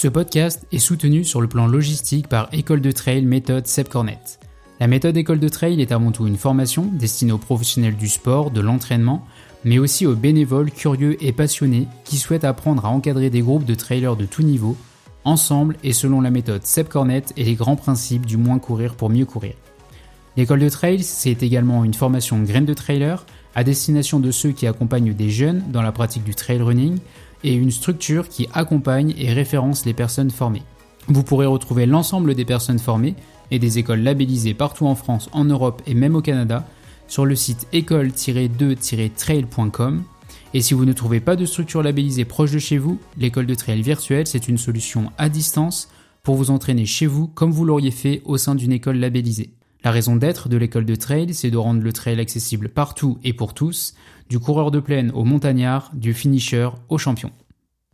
Ce podcast est soutenu sur le plan logistique par École de Trail méthode Seb Cornet. La méthode École de Trail est avant tout une formation destinée aux professionnels du sport, de l'entraînement, mais aussi aux bénévoles curieux et passionnés qui souhaitent apprendre à encadrer des groupes de trailers de tout niveau, ensemble et selon la méthode Seb Cornet et les grands principes du moins courir pour mieux courir. L'école de trail, c'est également une formation graine de trailer à destination de ceux qui accompagnent des jeunes dans la pratique du trail running et une structure qui accompagne et référence les personnes formées. Vous pourrez retrouver l'ensemble des personnes formées et des écoles labellisées partout en France, en Europe et même au Canada sur le site école-2-trail.com. Et si vous ne trouvez pas de structure labellisée proche de chez vous, l'école de trail virtuelle, c'est une solution à distance pour vous entraîner chez vous comme vous l'auriez fait au sein d'une école labellisée. La raison d'être de l'école de trail, c'est de rendre le trail accessible partout et pour tous, du coureur de plaine au montagnard, du finisher au champion.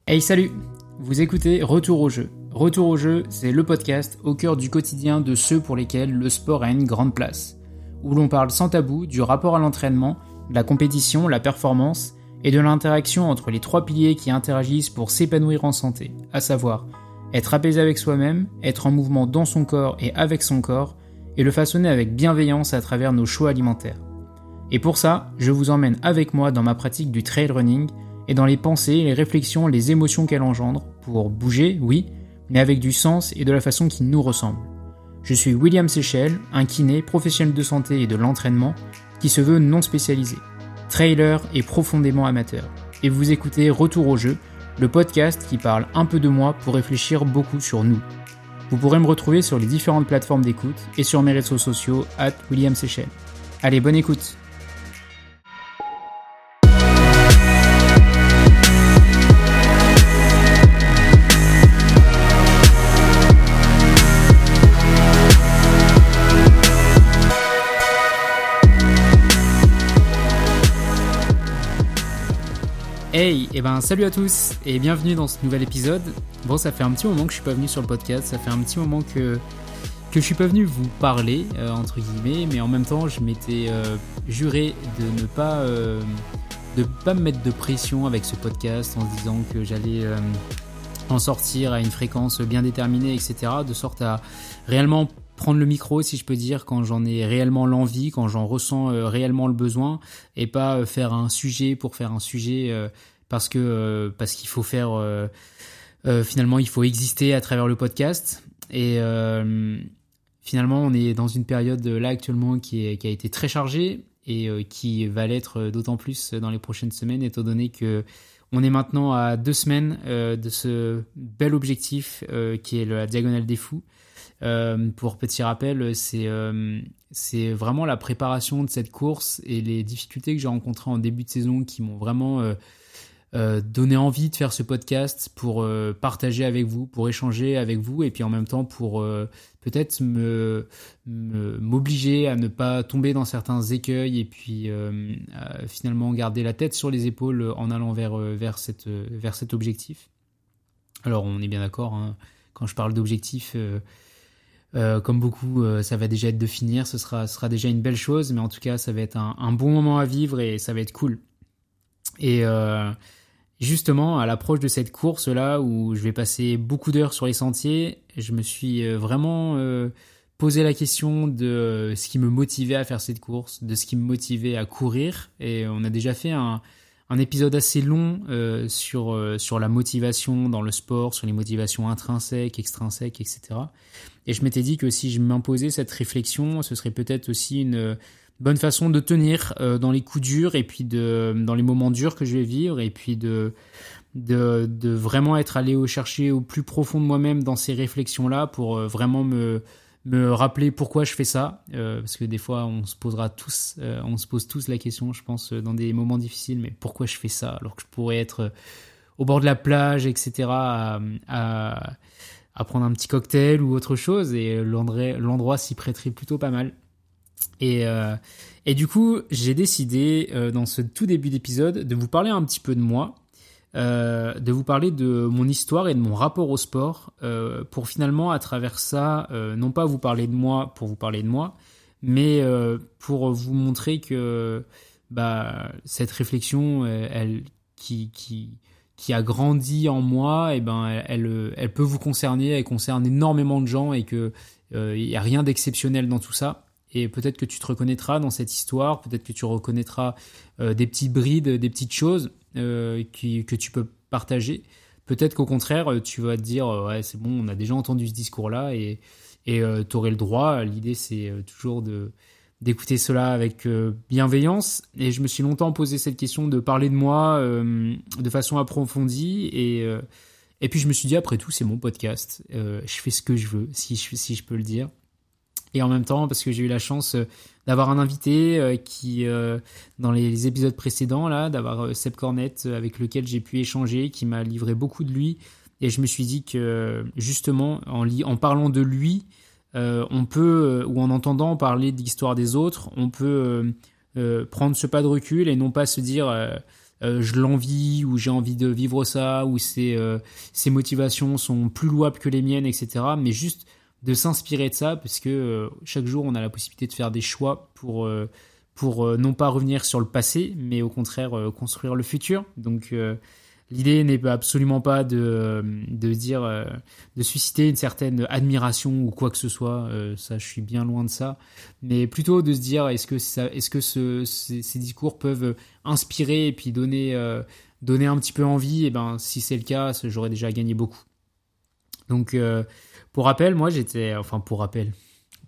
Hey salut Vous écoutez Retour au jeu. Retour au jeu, c'est le podcast au cœur du quotidien de ceux pour lesquels le sport a une grande place, où l'on parle sans tabou du rapport à l'entraînement, la compétition, la performance et de l'interaction entre les trois piliers qui interagissent pour s'épanouir en santé, à savoir être apaisé avec soi-même, être en mouvement dans son corps et avec son corps, et le façonner avec bienveillance à travers nos choix alimentaires. Et pour ça, je vous emmène avec moi dans ma pratique du trail running et dans les pensées, les réflexions, les émotions qu'elle engendre, pour bouger, oui, mais avec du sens et de la façon qui nous ressemble. Je suis William Seychelles, un kiné, professionnel de santé et de l'entraînement, qui se veut non spécialisé, trailer et profondément amateur. Et vous écoutez Retour au jeu, le podcast qui parle un peu de moi pour réfléchir beaucoup sur nous. Vous pourrez me retrouver sur les différentes plateformes d'écoute et sur mes réseaux sociaux, at William Seychelles. Allez, bonne écoute Hey, et eh ben salut à tous et bienvenue dans ce nouvel épisode. Bon, ça fait un petit moment que je suis pas venu sur le podcast, ça fait un petit moment que que je suis pas venu vous parler euh, entre guillemets, mais en même temps, je m'étais euh, juré de ne pas euh, pas me mettre de pression avec ce podcast en disant que j'allais en sortir à une fréquence bien déterminée, etc. De sorte à réellement prendre le micro, si je peux dire, quand j'en ai réellement l'envie, quand j'en ressens réellement le besoin, et pas faire un sujet pour faire un sujet parce que parce qu'il faut faire finalement il faut exister à travers le podcast. Et finalement, on est dans une période là actuellement qui, a été très chargée et qui va l'être d'autant plus dans les prochaines semaines, étant donné que on est maintenant à deux semaines de ce bel objectif qui est la diagonale des fous. Euh, pour petit rappel, c'est euh, c'est vraiment la préparation de cette course et les difficultés que j'ai rencontrées en début de saison qui m'ont vraiment euh, donné envie de faire ce podcast pour partager avec vous, pour échanger avec vous et puis en même temps pour peut-être me m'obliger à ne pas tomber dans certains écueils et puis finalement garder la tête sur les épaules en allant vers vers cette vers cet objectif. Alors on est bien d'accord hein, quand je parle d'objectif euh, comme beaucoup, euh, ça va déjà être de finir, ce sera, sera déjà une belle chose, mais en tout cas, ça va être un, bon moment à vivre et ça va être cool. Et euh, justement, à l'approche de cette course-là, où je vais passer beaucoup d'heures sur les sentiers, je me suis vraiment posé la question de ce qui me motivait à faire cette course, de ce qui me motivait à courir. Et on a déjà fait un, épisode assez long euh, euh, sur la motivation dans le sport, sur les motivations intrinsèques, extrinsèques, etc. Et je m'étais dit que si je m'imposais cette réflexion, ce serait peut-être aussi une bonne façon de tenir euh, dans les coups durs et puis de, dans les moments durs que je vais vivre et puis de, de, vraiment être allé au chercher au plus profond de moi-même dans ces réflexions-là pour vraiment me, me rappeler pourquoi je fais ça, euh, parce que des fois on se posera tous, euh, on se pose tous la question, je pense, euh, dans des moments difficiles, mais pourquoi je fais ça alors que je pourrais être au bord de la plage, etc., à, à, prendre un petit cocktail ou autre chose, et l'endroit s'y prêterait plutôt pas mal. Et, et du coup, j'ai décidé dans ce tout début d'épisode de vous parler un petit peu de moi, euh, de vous parler de mon histoire et de mon rapport au sport, euh, pour finalement, à travers ça, euh, non pas vous parler de moi pour vous parler de moi, mais pour vous montrer que bah, cette réflexion, elle, qui, qui, qui a grandi en moi, et eh ben elle, elle, peut vous concerner, elle concerne énormément de gens et que il y a rien d'exceptionnel dans tout ça. Et peut-être que tu te reconnaîtras dans cette histoire, peut-être que tu reconnaîtras des petites brides, des petites choses qui, que tu peux partager. Peut-être qu'au contraire, tu vas te dire ouais c'est bon, on a déjà entendu ce discours-là et tu aurais le droit. L'idée c'est toujours de d'écouter cela avec euh, bienveillance. Et je me suis longtemps posé cette question de parler de moi euh, de façon approfondie. Et, euh, et puis je me suis dit, après tout, c'est mon podcast. je fais ce que je veux, si je, si je peux le dire. Et en même temps, parce que j'ai eu la chance d'avoir un invité qui, dans les épisodes précédents, là, d'avoir Seb Cornette avec lequel j'ai pu échanger, qui m'a livré beaucoup de lui. Et je me suis dit que, justement, en, parlant de lui, euh, on peut, euh, ou en entendant parler de l'histoire des autres, on peut euh, prendre ce pas de recul et non pas se dire je l'envie ou j'ai envie de vivre ça ou ses, ses motivations sont plus louables que les miennes, etc. Mais juste de s'inspirer de ça parce que chaque jour on a la possibilité de faire des choix pour pour non pas revenir sur le passé, mais au contraire construire le futur. Donc L'idée n'est absolument pas de, de dire, euh, de susciter une certaine admiration ou quoi que ce soit. Euh, ça, je suis bien loin de ça. Mais plutôt de se dire, est-ce que, ça, est-ce que ce, ces, discours peuvent inspirer et puis donner, euh, donner un petit peu envie? Et ben, si c'est le cas, j'aurais déjà gagné beaucoup. Donc, pour rappel, moi, j'étais, enfin, pour rappel,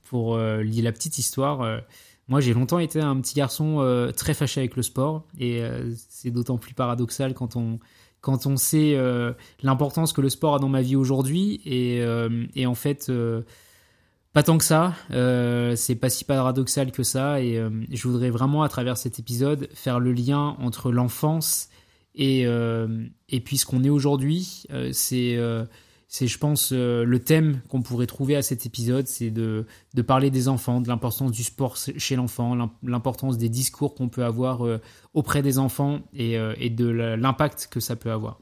pour lier la petite histoire. moi, j'ai longtemps été un petit garçon très fâché avec le sport, et c'est d'autant plus paradoxal quand on quand on sait euh, l'importance que le sport a dans ma vie aujourd'hui. Et, euh, en fait, euh, pas tant que ça. c'est pas si paradoxal que ça. Et je voudrais vraiment, à travers cet épisode, faire le lien entre l'enfance et, et puis ce qu'on est aujourd'hui. c'est c'est, je pense, euh, le thème qu'on pourrait trouver à cet épisode, c'est de, de parler des enfants, de l'importance du sport chez l'enfant, l'importance des discours qu'on peut avoir euh, auprès des enfants et, euh, et de l'impact que ça peut avoir.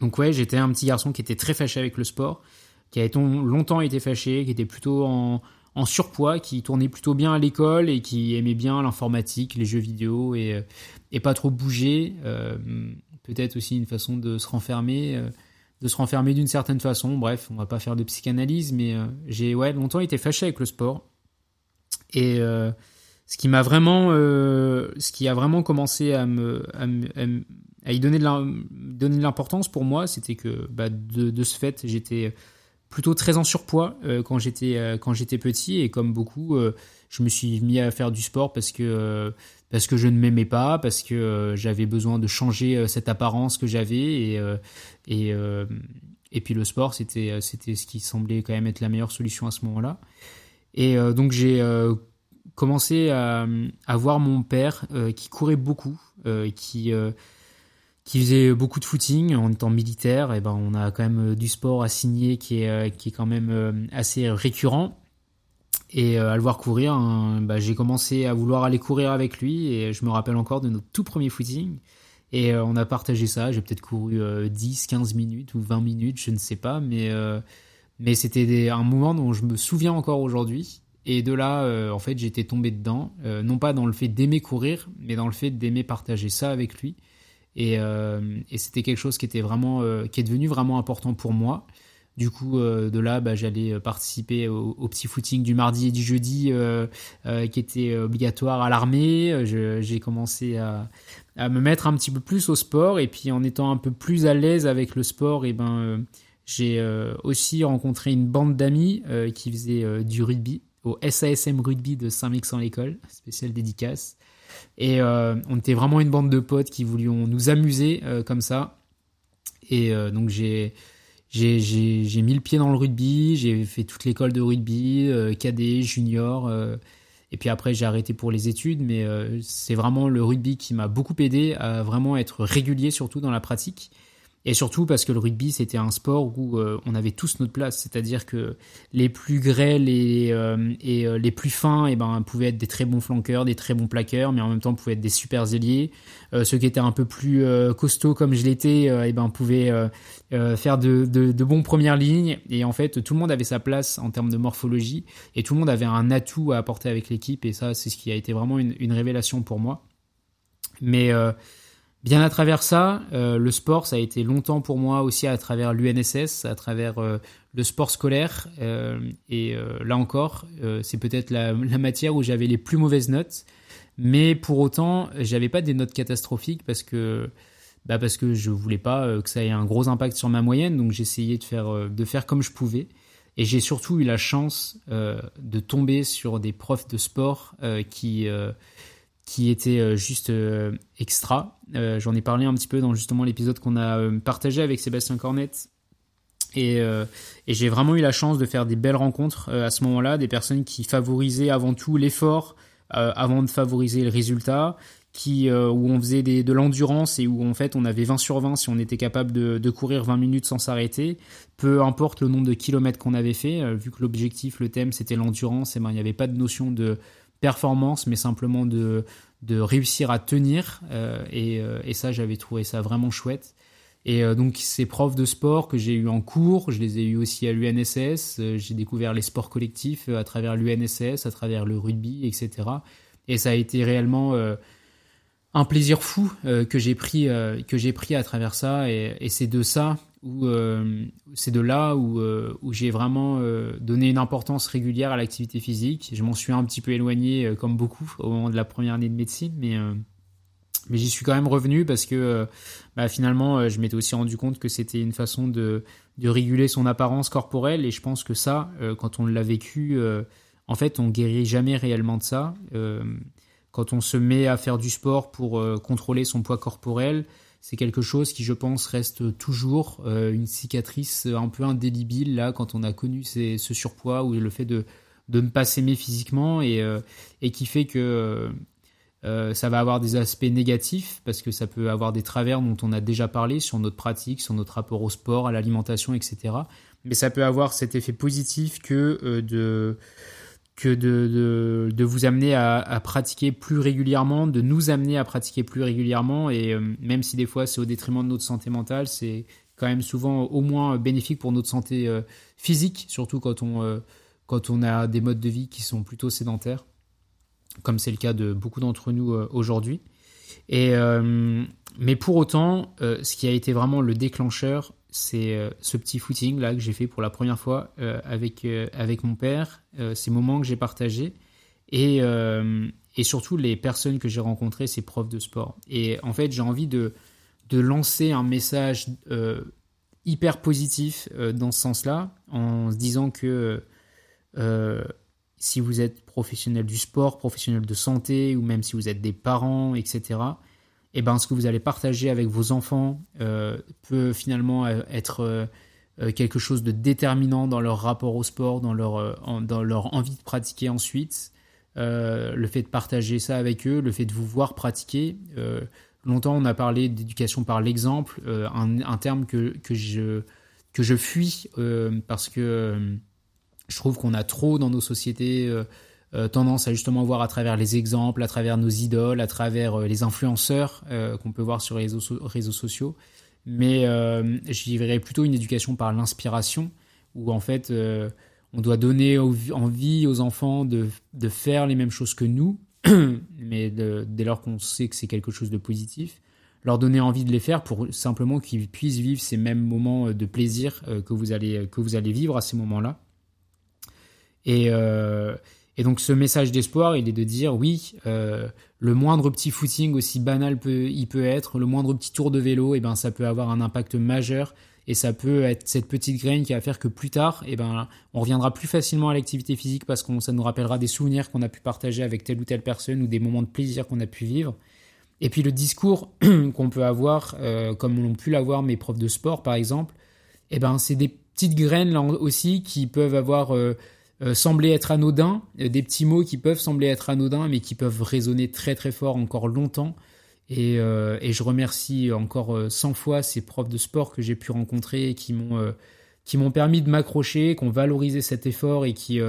Donc ouais, j'étais un petit garçon qui était très fâché avec le sport, qui a longtemps été fâché, qui était plutôt en, en surpoids, qui tournait plutôt bien à l'école et qui aimait bien l'informatique, les jeux vidéo et, et pas trop bouger. Peut-être aussi une façon de se renfermer de se renfermer d'une certaine façon. Bref, on va pas faire de psychanalyse, mais euh, j'ai ouais longtemps été fâché avec le sport. Et euh, ce qui m'a vraiment, euh, ce qui a vraiment commencé à me, à, y donner de l'importance pour moi, c'était que bah, de, de, ce fait, j'étais plutôt très en surpoids quand j'étais quand j'étais petit et comme beaucoup, je me suis mis à faire du sport parce que parce que je ne m'aimais pas, parce que euh, j'avais besoin de changer euh, cette apparence que j'avais et euh, et et puis le sport c'était ce qui semblait quand même être la meilleure solution à ce moment-là. Et donc j'ai commencé à, à, voir mon père qui courait beaucoup, qui qui faisait beaucoup de footing en étant militaire. Et ben on a quand même du sport à signer qui est qui est quand même assez récurrent. Et euh, à le voir courir, hein, bah, j'ai commencé à vouloir aller courir avec lui. Et je me rappelle encore de notre tout premier footing. Et euh, on a partagé ça. J'ai peut-être couru 10, euh, 15 minutes ou 20 minutes, je ne sais pas. Mais, mais c'était un moment dont je me souviens encore aujourd'hui. Et de là, en fait, j'étais tombé dedans. non pas dans le fait d'aimer courir, mais dans le fait d'aimer partager ça avec lui. Et, et c'était quelque chose qui était vraiment, qui est devenu vraiment important pour moi. Du coup, euh, de là, bah, j'allais euh, participer au, petit footing du mardi et du jeudi euh, qui était obligatoire à l'armée. J'ai commencé à, me mettre un petit peu plus au sport et puis en étant un peu plus à l'aise avec le sport, et ben j'ai aussi rencontré une bande d'amis qui faisait du rugby au SASM Rugby de Saint-Mexan-l'École, spécial dédicace. Et on était vraiment une bande de potes qui voulions nous amuser comme ça. Et donc j'ai j'ai mis le pied dans le rugby, j'ai fait toute l'école de rugby, euh, cadet, junior, euh, et puis après j'ai arrêté pour les études, mais euh, c'est vraiment le rugby qui m'a beaucoup aidé à vraiment être régulier, surtout dans la pratique. Et surtout parce que le rugby, c'était un sport où euh, on avait tous notre place. C'est-à-dire que les plus grêles et, euh, et euh, les plus fins et eh ben, pouvaient être des très bons flanqueurs, des très bons plaqueurs, mais en même temps pouvaient être des super ailiers. ceux qui étaient un peu plus costauds comme je l'étais, et eh ben, pouvaient faire de, de, de bons premières lignes. Et en fait, tout le monde avait sa place en termes de morphologie et tout le monde avait un atout à apporter avec l'équipe. Et ça, c'est ce qui a été vraiment une, une révélation pour moi. Mais Bien à travers ça, le sport, ça a été longtemps pour moi aussi à travers l'UNSS, à travers le sport scolaire. et là encore, c'est peut-être la, la, matière où j'avais les plus mauvaises notes. Mais pour autant, j'avais pas des notes catastrophiques parce que bah parce que je voulais pas euh, que ça ait un gros impact sur ma moyenne, donc j'essayais de faire, euh, de faire comme je pouvais. Et j'ai surtout eu la chance euh, de tomber sur des profs de sport qui, qui étaient juste extra. J'en ai parlé un petit peu dans justement l'épisode qu'on a partagé avec Sébastien Cornette. Et, j'ai vraiment eu la chance de faire des belles rencontres à ce moment-là, des personnes qui favorisaient avant tout l'effort avant de favoriser le résultat, qui, euh, où on faisait de l'endurance et où en fait on avait 20 sur 20 si on était capable de, courir 20 minutes sans s'arrêter, peu importe le nombre de kilomètres qu'on avait fait, euh, vu que l'objectif, le thème c'était l'endurance, et ben il n'y avait pas de notion de performance, mais simplement de, de réussir à tenir, euh, et, et, ça j'avais trouvé ça vraiment chouette. Et donc ces profs de sport que j'ai eu en cours, je les ai eu aussi à l'UNSS, j'ai découvert les sports collectifs à travers l'UNSS, à travers le rugby, etc. Et ça a été réellement un plaisir fou euh, que j'ai pris euh, que j'ai pris à travers ça et, c'est de ça euh, c'est de là où, où j'ai vraiment donné une importance régulière à l'activité physique. Je m'en suis un petit peu éloigné comme beaucoup au moment de la première année de médecine, mais j'y suis quand même revenu parce que bah, finalement je m'étais aussi rendu compte que c'était une façon de, réguler son apparence corporelle et je pense que ça quand on l'a vécu en fait on guérit jamais réellement de ça quand on se met à faire du sport pour euh, contrôler son poids corporel, c'est quelque chose qui, je pense, reste toujours euh, une cicatrice un peu indélébile là quand on a connu ce surpoids ou le fait de, ne pas s'aimer physiquement et, euh, et qui fait que ça va avoir des aspects négatifs parce que ça peut avoir des travers dont on a déjà parlé sur notre pratique, sur notre rapport au sport, à l'alimentation, etc. Mais ça peut avoir cet effet positif que de que de, de, de vous amener à, à, pratiquer plus régulièrement, de nous amener à pratiquer plus régulièrement. Et euh, même si des fois c'est au détriment de notre santé mentale, c'est quand même souvent au moins bénéfique pour notre santé euh, physique, surtout quand on, euh, quand on a des modes de vie qui sont plutôt sédentaires, comme c'est le cas de beaucoup d'entre nous aujourd'hui. Et, mais pour autant, ce qui a été vraiment le déclencheur, c'est euh, ce petit footing là que j'ai fait pour la première fois euh, avec, euh, avec mon père, ces moments que j'ai partagés et, et surtout les personnes que j'ai rencontrées, ces profs de sport. Et en fait, j'ai envie de, de lancer un message hyper positif dans ce sens-là, en se disant que si vous êtes professionnel du sport, professionnel de santé, ou même si vous êtes des parents, etc., et eh ben, ce que vous allez partager avec vos enfants euh, peut finalement euh, être euh, quelque chose de déterminant dans leur rapport au sport, dans leur, dans leur envie de pratiquer ensuite. le fait de partager ça avec eux, le fait de vous voir pratiquer. longtemps, on a parlé d'éducation par l'exemple, un, un, terme que, que, je, que je fuis parce que je trouve qu'on a trop dans nos sociétés euh, tendance à justement voir à travers les exemples, à travers nos idoles, à travers euh, les influenceurs euh, qu'on peut voir sur les réseaux, sociaux. Mais j'y verrais plutôt une éducation par l'inspiration, où en fait on doit donner envie aux enfants de, de, faire les mêmes choses que nous, mais dès lors qu'on sait que c'est quelque chose de positif, leur donner envie de les faire pour simplement qu'ils puissent vivre ces mêmes moments de plaisir que, vous allez, que vous allez vivre à ces moments-là. Et, et donc ce message d'espoir, il est de dire oui, euh, le moindre petit footing, aussi banal peut, il peut être, le moindre petit tour de vélo, eh ben ça peut avoir un impact majeur et ça peut être cette petite graine qui va faire que plus tard, eh ben on reviendra plus facilement à l'activité physique parce que ça nous rappellera des souvenirs qu'on a pu partager avec telle ou telle personne ou des moments de plaisir qu'on a pu vivre. Et puis le discours qu'on peut avoir, euh, comme l'ont pu l'avoir mes profs de sport par exemple, eh ben c'est des petites graines là aussi qui peuvent avoir euh, euh, sembler être anodins, euh, des petits mots qui peuvent sembler être anodins, mais qui peuvent résonner très très fort encore longtemps. Et, euh, et je remercie encore 100 fois ces profs de sport que j'ai pu rencontrer qui m'ont permis de m'accrocher, qui ont valorisé cet effort et qui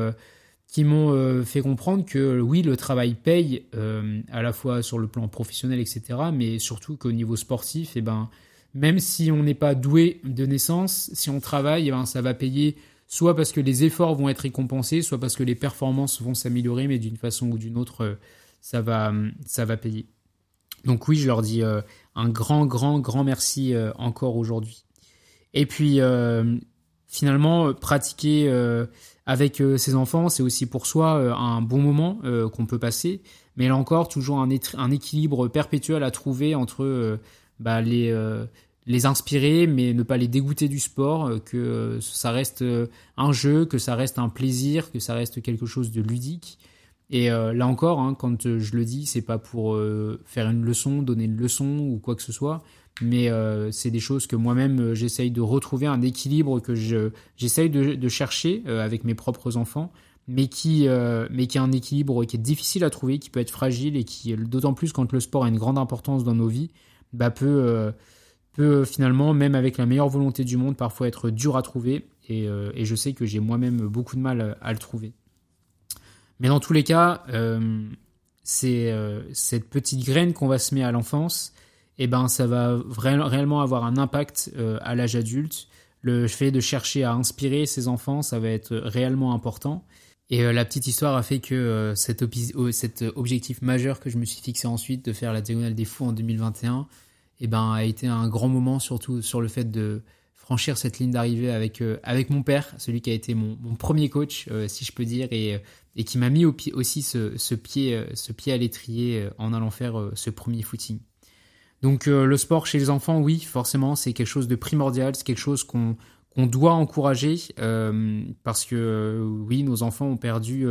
qui m'ont fait comprendre que oui, le travail paye à la fois sur le plan professionnel, etc., mais surtout qu'au niveau sportif, eh ben, même si on n'est pas doué de naissance, si on travaille, eh ben, ça va payer soit parce que les efforts vont être récompensés, soit parce que les performances vont s'améliorer, mais d'une façon ou d'une autre, euh, ça va, ça va payer. Donc oui, je leur dis un grand, grand, grand merci encore aujourd'hui. Et puis finalement, pratiquer avec ses enfants, c'est aussi pour soi un bon moment qu'on peut passer. Mais là encore, toujours un, un équilibre perpétuel à trouver entre bah, les les inspirer, mais ne pas les dégoûter du sport, euh, que euh, ça reste euh, un jeu, que ça reste un plaisir, que ça reste quelque chose de ludique. Et là encore, hein, quand je le dis, c'est pas pour faire une leçon, donner une leçon ou quoi que ce soit, mais c'est des choses que moi-même j'essaye de retrouver un équilibre que je j'essaye de, de, chercher avec mes propres enfants, mais qui mais qui a un équilibre qui est difficile à trouver, qui peut être fragile et qui d'autant plus quand le sport a une grande importance dans nos vies, bah peut peut finalement, même avec la meilleure volonté du monde, parfois être dur à trouver. Et, euh, je sais que j'ai moi-même beaucoup de mal à le trouver. Mais dans tous les cas, euh, c'est euh, cette petite graine qu'on va semer à l'enfance, et eh ben ça va réellement avoir un impact à l'âge adulte. Le fait de chercher à inspirer ses enfants, ça va être réellement important. Et la petite histoire a fait que cet objectif majeur que je me suis fixé ensuite de faire la diagonale des fous en 2021, eh ben, a été un grand moment, surtout sur le fait de franchir cette ligne d'arrivée avec, euh, avec mon père, celui qui a été mon, premier coach, euh, si je peux dire, et, et qui m'a mis aussi ce, ce, pied, ce pied à l'étrier en allant faire ce premier footing. Donc le sport chez les enfants, oui, forcément, c'est quelque chose de primordial, c'est quelque chose qu'on qu'on doit encourager, parce que oui, nos enfants ont perdu...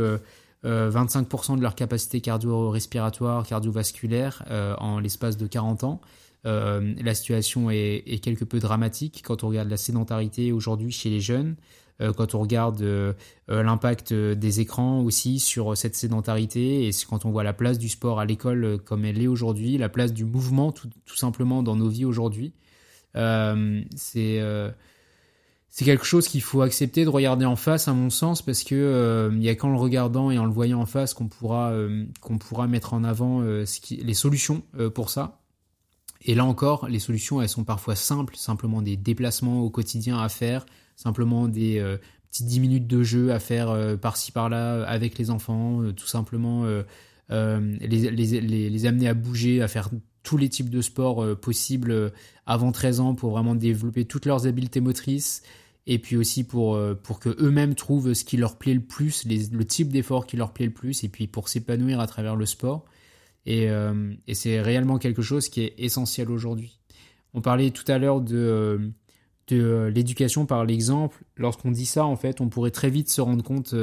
25% de leur capacité cardio-respiratoire, cardiovasculaire en l'espace de 40 ans. Euh, la situation est, quelque peu dramatique quand on regarde la sédentarité aujourd'hui chez les jeunes, euh, quand on regarde euh, l'impact des écrans aussi sur cette sédentarité, et quand on voit la place du sport à l'école comme elle est aujourd'hui, la place du mouvement tout, simplement dans nos vies aujourd'hui. c'est quelque chose qu'il faut accepter de regarder en face, à mon sens, parce que il y a qu'en le regardant et en le voyant en face qu'on pourra qu'on pourra mettre en avant les solutions pour ça. Et là encore, les solutions, elles sont parfois simples, simplement des déplacements au quotidien à faire, simplement des euh, petites 10 minutes de jeu à faire euh, par-ci par-là avec les enfants, euh, tout simplement les, amener à bouger, à faire tous les types de sports possibles avant 13 ans pour vraiment développer toutes leurs habiletés motrices. Et puis aussi pour, pour que eux-mêmes trouvent ce qui leur plaît le plus, le type d'effort qui leur plaît le plus, et puis pour s'épanouir à travers le sport. Euh, et, c'est réellement quelque chose qui est essentiel aujourd'hui. On parlait tout à l'heure de, euh, de euh, l'éducation par l'exemple. Lorsqu'on dit ça, en fait, on pourrait très vite se rendre compte,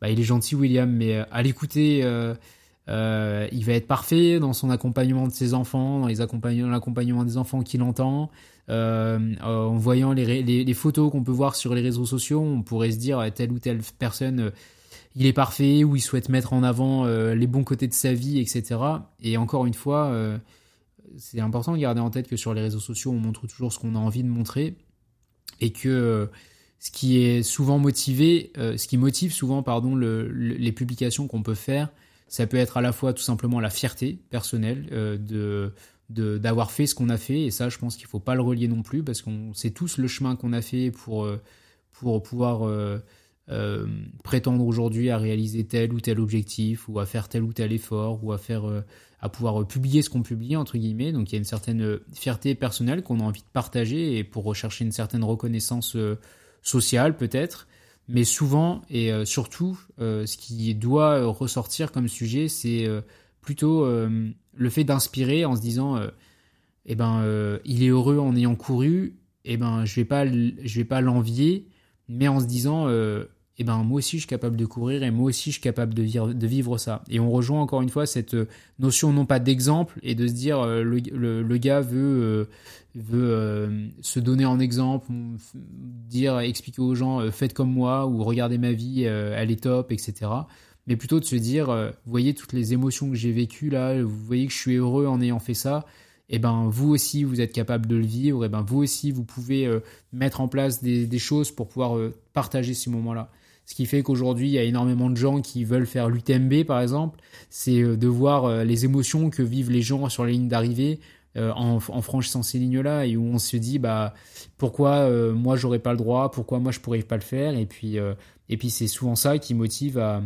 bah, il est gentil William, mais à l'écouter, il va être parfait dans son accompagnement de ses enfants, dans l'accompagnement des enfants qu'il entend. en voyant les, photos qu'on peut voir sur les réseaux sociaux, on pourrait se dire telle ou telle personne il est parfait, ou il souhaite mettre en avant euh, les bons côtés de sa vie, etc. Et encore une fois, euh, c'est important de garder en tête que sur les réseaux sociaux, on montre toujours ce qu'on a envie de montrer, et que euh, ce qui est souvent motivé, ce qui motive souvent, pardon, les publications qu'on peut faire, ça peut être à la fois tout simplement la fierté personnelle de d'avoir fait ce qu'on a fait et ça je pense qu'il faut pas le relier non plus parce qu'on sait tous le chemin qu'on a fait pour pour pouvoir euh, prétendre aujourd'hui à réaliser tel ou tel objectif ou à faire tel ou tel effort ou à faire euh, à pouvoir euh, publier ce qu'on publie entre guillemets. Donc il y a une certaine fierté personnelle qu'on a envie de partager et pour rechercher une certaine reconnaissance sociale peut-être. Mais souvent et surtout ce qui doit ressortir comme sujet c'est plutôt le fait d'inspirer en se disant eh ben il est heureux en ayant couru. Eh ben je vais pas je vais pas l'envier mais en se disant eh ben moi aussi je suis capable de courir et moi aussi je suis capable de vivre, de vivre ça. Et on rejoint encore une fois cette euh, notion non pas d'exemple et de se dire euh, le, le, gars veut, euh, veut se donner en exemple, dire, expliquer aux gens faites comme moi ou regardez ma vie, elle est top, etc. Mais plutôt de se dire, vous voyez toutes les émotions que j'ai vécues là, vous voyez que je suis heureux en ayant fait ça et eh ben vous aussi vous êtes capable de le vivre, et eh ben vous aussi vous pouvez mettre en place des, des choses pour pouvoir partager ces moments-là. Ce qui fait qu'aujourd'hui, il y a énormément de gens qui veulent faire l'UTMB, par exemple. C'est euh, de voir euh, les émotions que vivent les gens sur la ligne d'arrivée euh, en, franchissant ces lignes-là et où on se dit, bah, pourquoi moi j'aurais pas le droit, pourquoi moi je pourrais pas le faire? Et puis, et puis c'est souvent ça qui motive à,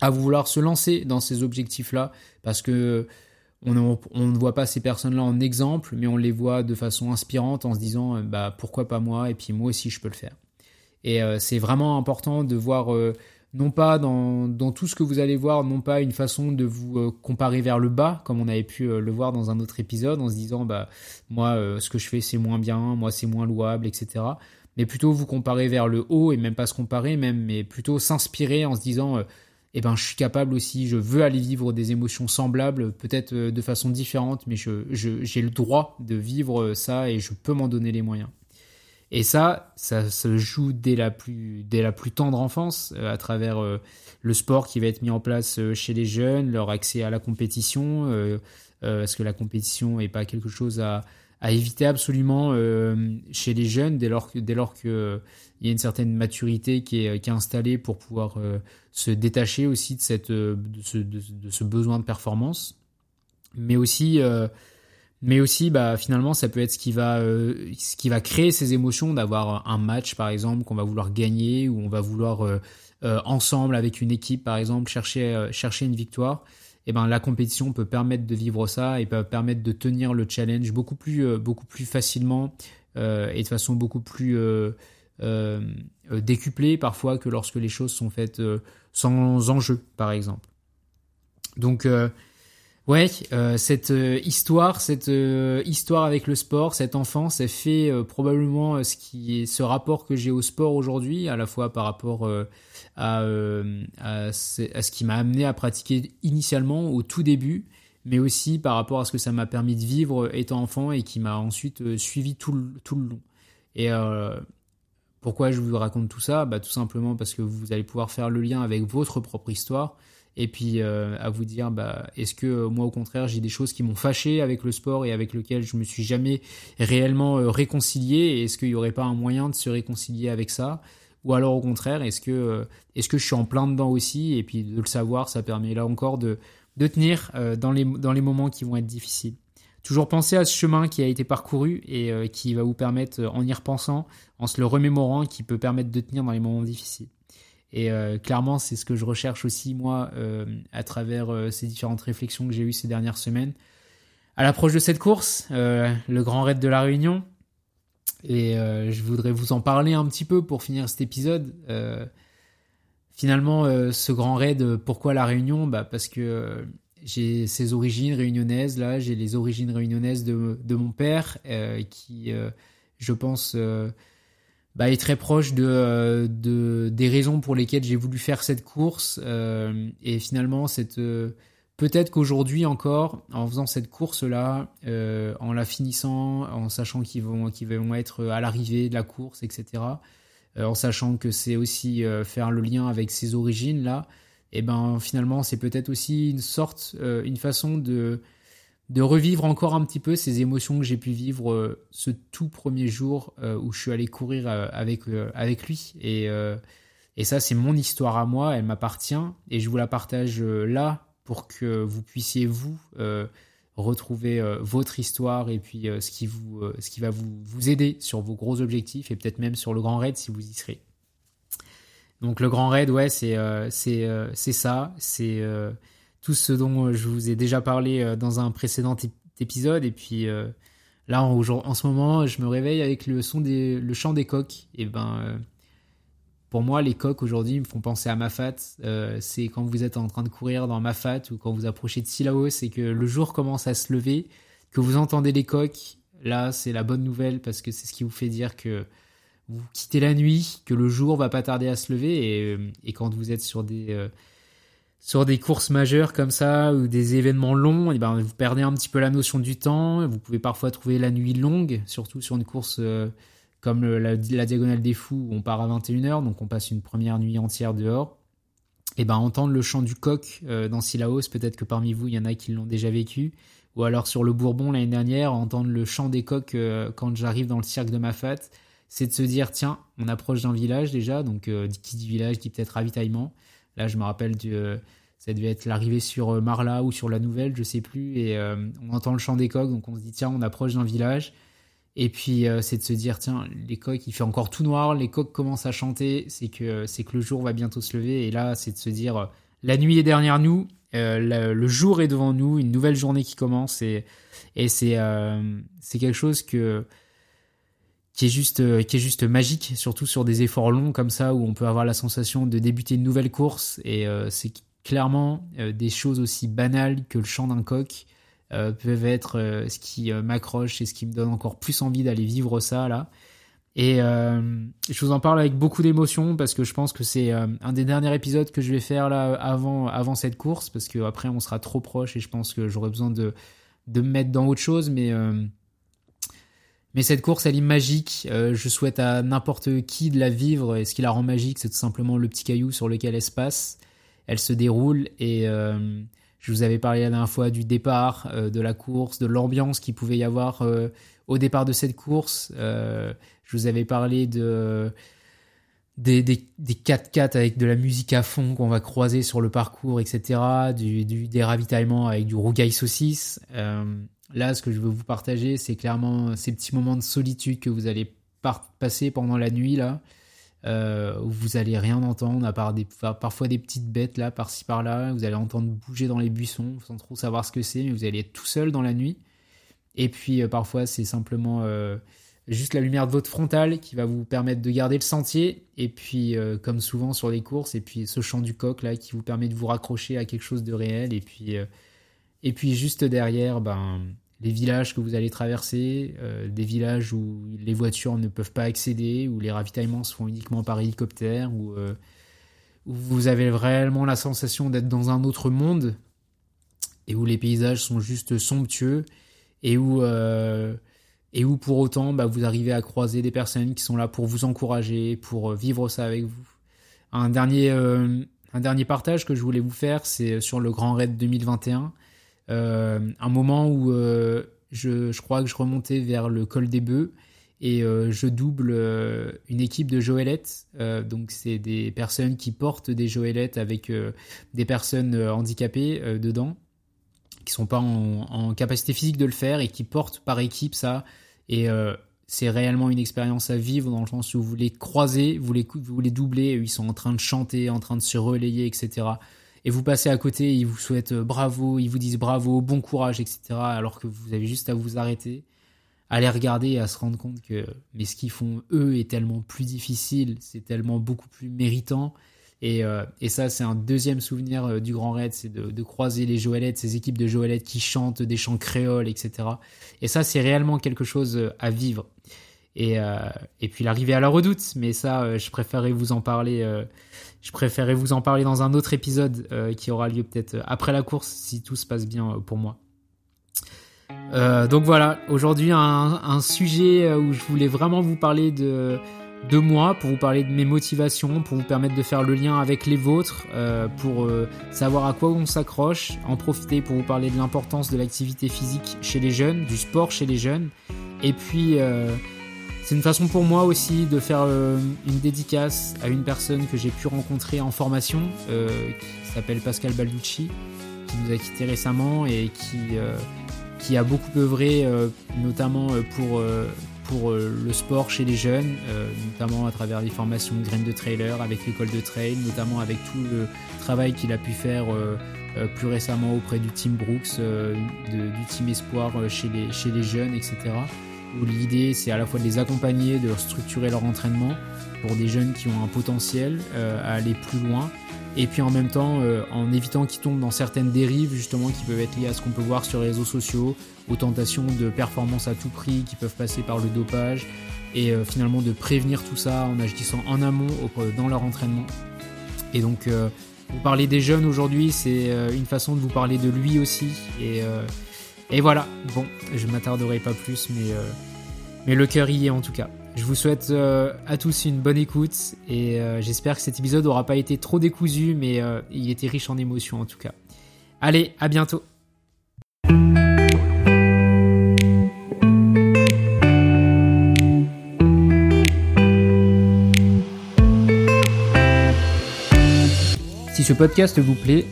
à vouloir se lancer dans ces objectifs-là parce que on, ne voit pas ces personnes-là en exemple, mais on les voit de façon inspirante en se disant bah pourquoi pas moi? Et puis moi aussi je peux le faire. Et c'est vraiment important de voir non pas dans, tout ce que vous allez voir, non pas une façon de vous euh, comparer vers le bas, comme on avait pu euh, le voir dans un autre épisode, en se disant, bah, moi, euh, ce que je fais, c'est moins bien, moi, c'est moins louable, etc. Mais plutôt vous comparer vers le haut, et même pas se comparer, même, mais plutôt s'inspirer en se disant, eh ben, je suis capable aussi, je veux aller vivre des émotions semblables, peut-être de façon différente, mais j'ai je, le droit de vivre ça et je peux m'en donner les moyens. Et ça, ça se joue dès la plus, dès la plus tendre enfance, euh, à travers euh, le sport qui va être mis en place euh, chez les jeunes, leur accès à la compétition, parce que la compétition n'est pas quelque chose à, à éviter absolument chez les jeunes dès lors, dès lors qu'il il y a une certaine maturité qui est, qui est installée pour pouvoir se détacher aussi de, cette, de, ce, de, de ce besoin de performance. Mais aussi mais aussi bah finalement ça peut être ce qui va euh, ce qui va créer ces émotions d'avoir un match par exemple qu'on va vouloir gagner ou on va vouloir euh, euh, ensemble avec une équipe par exemple chercher chercher une victoire. Et eh ben la compétition peut permettre de vivre ça et peut permettre de tenir le challenge beaucoup plus beaucoup plus facilement et de façon beaucoup plus décuplée parfois que lorsque les choses sont faites sans enjeu par exemple. Donc Ouais, euh, cette euh, histoire, cette euh, histoire avec le sport, cet enfant, ça fait probablement ce qui ce rapport que j'ai au sport aujourd'hui, à la fois par rapport à, à, ce qui m'a amené à pratiquer initialement au tout début, mais aussi par rapport à ce que ça m'a permis de vivre étant enfant et qui m'a ensuite suivi tout le, tout le long. Et pourquoi je vous raconte tout ça? Bah, Tout simplement parce que vous allez pouvoir faire le lien avec votre propre histoire et puis euh, à vous dire bah est-ce que euh, moi au contraire j'ai des choses qui m'ont fâché avec le sport et avec lequel je me suis jamais réellement euh, réconcilié est-ce qu'il n'y aurait pas un moyen de se réconcilier avec ça? Ou alors au contraire est-ce que est-ce que je suis en plein dedans aussi? Et puis de le savoir ça permet là encore de de tenir dans les dans les moments qui vont être difficiles. Toujours penser à ce chemin qui a été parcouru et qui va vous permettre en y repensant en se le remémorant qui peut permettre de tenir dans les moments difficiles et euh, clairement, c'est ce que je recherche aussi, moi, euh, à travers euh, ces différentes réflexions que j'ai eues ces dernières semaines. À l'approche de cette course, le Grand Raid de la Réunion, et je voudrais vous en parler un petit peu pour finir cet épisode. finalement, ce Grand Raid, pourquoi la Réunion? Bah Parce que j'ai ses origines réunionnaises, là, j'ai les origines réunionnaises de, de mon père, qui, je pense bah, est très proche de, de, des raisons pour lesquelles j'ai voulu faire cette course. Euh, et finalement, cette, euh, peut-être qu'aujourd'hui encore, en faisant cette course-là, euh, en la finissant, en sachant qu'ils vont, qu'ils vont être à l'arrivée de la course, etc., en sachant que c'est aussi faire le lien avec ses origines-là, et ben finalement, c'est peut-être aussi une sorte, une façon de de revivre encore un petit peu ces émotions que j'ai pu vivre euh, ce tout premier jour euh, où je suis allé courir euh, avec, avec lui. Et, et ça, c'est mon histoire à moi, elle m'appartient, et je vous la partage là pour que vous puissiez, vous, retrouver votre histoire et puis ce, qui vous, ce qui va vous, vous aider sur vos gros objectifs et peut-être même sur le grand raid si vous y serez. Donc le grand raid, ouais, c'est c'est ça, c'est tout ce dont euh, je vous ai déjà parlé euh, dans un précédent épisode. Et puis euh, là, en, en, ce moment, je me réveille avec le son des, le chant des coqs. Et ben, pour moi, les coqs aujourd'hui me font penser à Mafat. c'est quand vous êtes en train de courir dans Mafat ou quand vous approchez de Silaos et que le jour commence à se lever, que vous entendez les coqs. Là, c'est la bonne nouvelle parce que c'est ce qui vous fait dire que vous quittez la nuit, que le jour va pas tarder à se lever. Et quand vous êtes sur des sur des courses majeures comme ça ou des événements longs, eh ben vous perdez un petit peu la notion du temps. Vous pouvez parfois trouver la nuit longue, surtout sur une course euh, comme la, diagonale des fous où on part à 21h, donc on passe une première nuit entière dehors. Et eh ben entendre le chant du coq euh, dans Silaos, peut-être que parmi vous il y en a qui l'ont déjà vécu, ou alors sur le Bourbon l'année dernière, entendre le chant des coqs euh, quand j'arrive dans le cirque de Mafat, c'est de se dire tiens, on approche d'un village déjà, donc qui dit village dit peut-être ravitaillement. Là, je me rappelle du, euh, ça devait être l'arrivée sur euh, Marla ou sur la Nouvelle, je sais plus, et euh, on entend le chant des coqs, donc on se dit tiens, on approche d'un village. Et puis c'est de se dire tiens, les coqs, il fait encore tout noir, les coqs commencent à chanter, c'est que c'est que le jour va bientôt se lever. Et là, c'est de se dire la nuit est derrière nous le, jour est devant nous, une nouvelle journée qui commence et, c'est quelque chose que qui est juste qui est juste magique, surtout sur des efforts longs comme ça où on peut avoir la sensation de débuter une nouvelle course et c'est clairement des choses aussi banales que le chant d'un coq euh, peuvent être euh, ce qui euh, m'accroche et ce qui me donne encore plus envie d'aller vivre ça là. Et je vous en parle avec beaucoup d'émotion parce que je pense que c'est un des derniers épisodes que je vais faire là avant, avant cette course parce que après on sera trop proche et je pense que j'aurai besoin de, de me mettre dans autre chose. Mais, mais cette course, elle est magique. je souhaite à n'importe qui de la vivre et ce qui la rend magique, c'est tout simplement le petit caillou sur lequel elle se passe. Elle se déroule et je vous avais parlé la dernière fois du départ, euh, de la course, de l'ambiance qu'il pouvait y avoir euh, au départ de cette course. Euh, je vous avais parlé de des, des, des 4x4 avec de la musique à fond qu'on va croiser sur le parcours, etc. Du, du des ravitaillements avec du rougail saucisse. Là, ce que je veux vous partager, c'est clairement ces petits moments de solitude que vous allez passer pendant la nuit là euh, où vous allez rien entendre à part des, parfois des petites bêtes là par-ci par-là. Vous allez entendre bouger dans les buissons sans trop savoir ce que c'est, mais vous allez être tout seul dans la nuit. Et puis euh, parfois c'est simplement euh, juste la lumière de votre frontale qui va vous permettre de garder le sentier. Et puis comme souvent sur les courses, et puis ce chant du coq là qui vous permet de vous raccrocher à quelque chose de réel. Et puis et puis juste derrière, ben les villages que vous allez traverser, euh, des villages où les voitures ne peuvent pas accéder, où les ravitaillements se font uniquement par hélicoptère, où, euh, où vous avez vraiment la sensation d'être dans un autre monde, et où les paysages sont juste somptueux, et où, euh, et où pour autant bah, vous arrivez à croiser des personnes qui sont là pour vous encourager, pour vivre ça avec vous. Un dernier, un dernier partage que je voulais vous faire, c'est sur le Grand Raid 2021. Euh, un moment où euh, je, crois que je remontais vers le col des bœufs et euh, je double une équipe de joëlettes. donc c'est des personnes qui portent des joëlettes avec des personnes handicapées dedans, qui sont pas en, capacité physique de le faire et qui portent par équipe ça. Et c'est réellement une expérience à vivre dans le sens où vous les croisez, vous les doublez, ils sont en train de chanter, en train de se relayer, etc et vous passez à côté, ils vous souhaitent euh, bravo, ils vous disent bravo, bon courage, etc. Alors que vous avez juste à vous arrêter, à les regarder et à se rendre compte que mais ce qu'ils font eux est tellement plus difficile, c'est tellement beaucoup plus méritant. Et, euh, et ça, c'est un deuxième souvenir euh, du Grand Raid, c'est de, de, croiser les Joëlettes, ces équipes de Joëlettes qui chantent des chants créoles, etc. Et ça, c'est réellement quelque chose à vivre. Et, euh, et puis l'arrivée à la redoute, mais ça, je préférerais vous en parler je préférerais vous en parler dans un autre épisode euh, qui aura lieu peut-être après la course si tout se passe bien euh, pour moi. Euh, donc voilà, aujourd'hui un, un, sujet où je voulais vraiment vous parler de, de moi, pour vous parler de mes motivations, pour vous permettre de faire le lien avec les vôtres, pour savoir à quoi on s'accroche, en profiter pour vous parler de l'importance de l'activité physique chez les jeunes, du sport chez les jeunes, et puis c'est une façon pour moi aussi de faire euh, une dédicace à une personne que j'ai pu rencontrer en formation, euh, qui s'appelle Pascal Balducci, qui nous a quitté récemment et qui, euh, qui a beaucoup œuvré, notamment pour, pour le sport chez les jeunes, notamment à travers les formations de graines de trailer avec l'école de trail, notamment avec tout le travail qu'il a pu faire plus récemment auprès du team Brooks, du team Espoir chez, les, chez les jeunes, etc où l'idée c'est à la fois de les accompagner, de structurer leur entraînement pour des jeunes qui ont un potentiel euh, à aller plus loin, et puis en même temps euh, en évitant qu'ils tombent dans certaines dérives justement qui peuvent être liées à ce qu'on peut voir sur les réseaux sociaux, aux tentations de performance à tout prix qui peuvent passer par le dopage, et euh, finalement de prévenir tout ça en agissant en amont dans leur entraînement. Et donc vous parler des jeunes aujourd'hui, c'est une façon de vous parler de lui aussi, et voilà, bon, je m'attarderai pas plus, mais, euh, mais le cœur y est en tout cas. Je vous souhaite euh, à tous une bonne écoute et euh, j'espère que cet épisode n'aura pas été trop décousu, mais il était riche en émotions en tout cas. Allez, à bientôt. Si ce podcast vous plaît,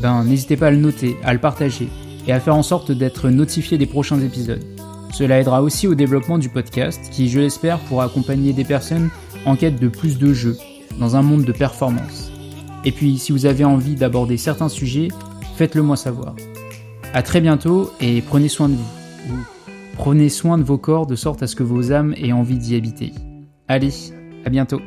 ben n'hésitez pas à le noter, à le partager et à faire en sorte d'être notifié des prochains épisodes. Cela aidera aussi au développement du podcast qui, je l'espère, pourra accompagner des personnes en quête de plus de jeux dans un monde de performance. Et puis, si vous avez envie d'aborder certains sujets, faites-le moi savoir. A très bientôt et prenez soin de vous. Prenez soin de vos corps de sorte à ce que vos âmes aient envie d'y habiter. Allez, à bientôt.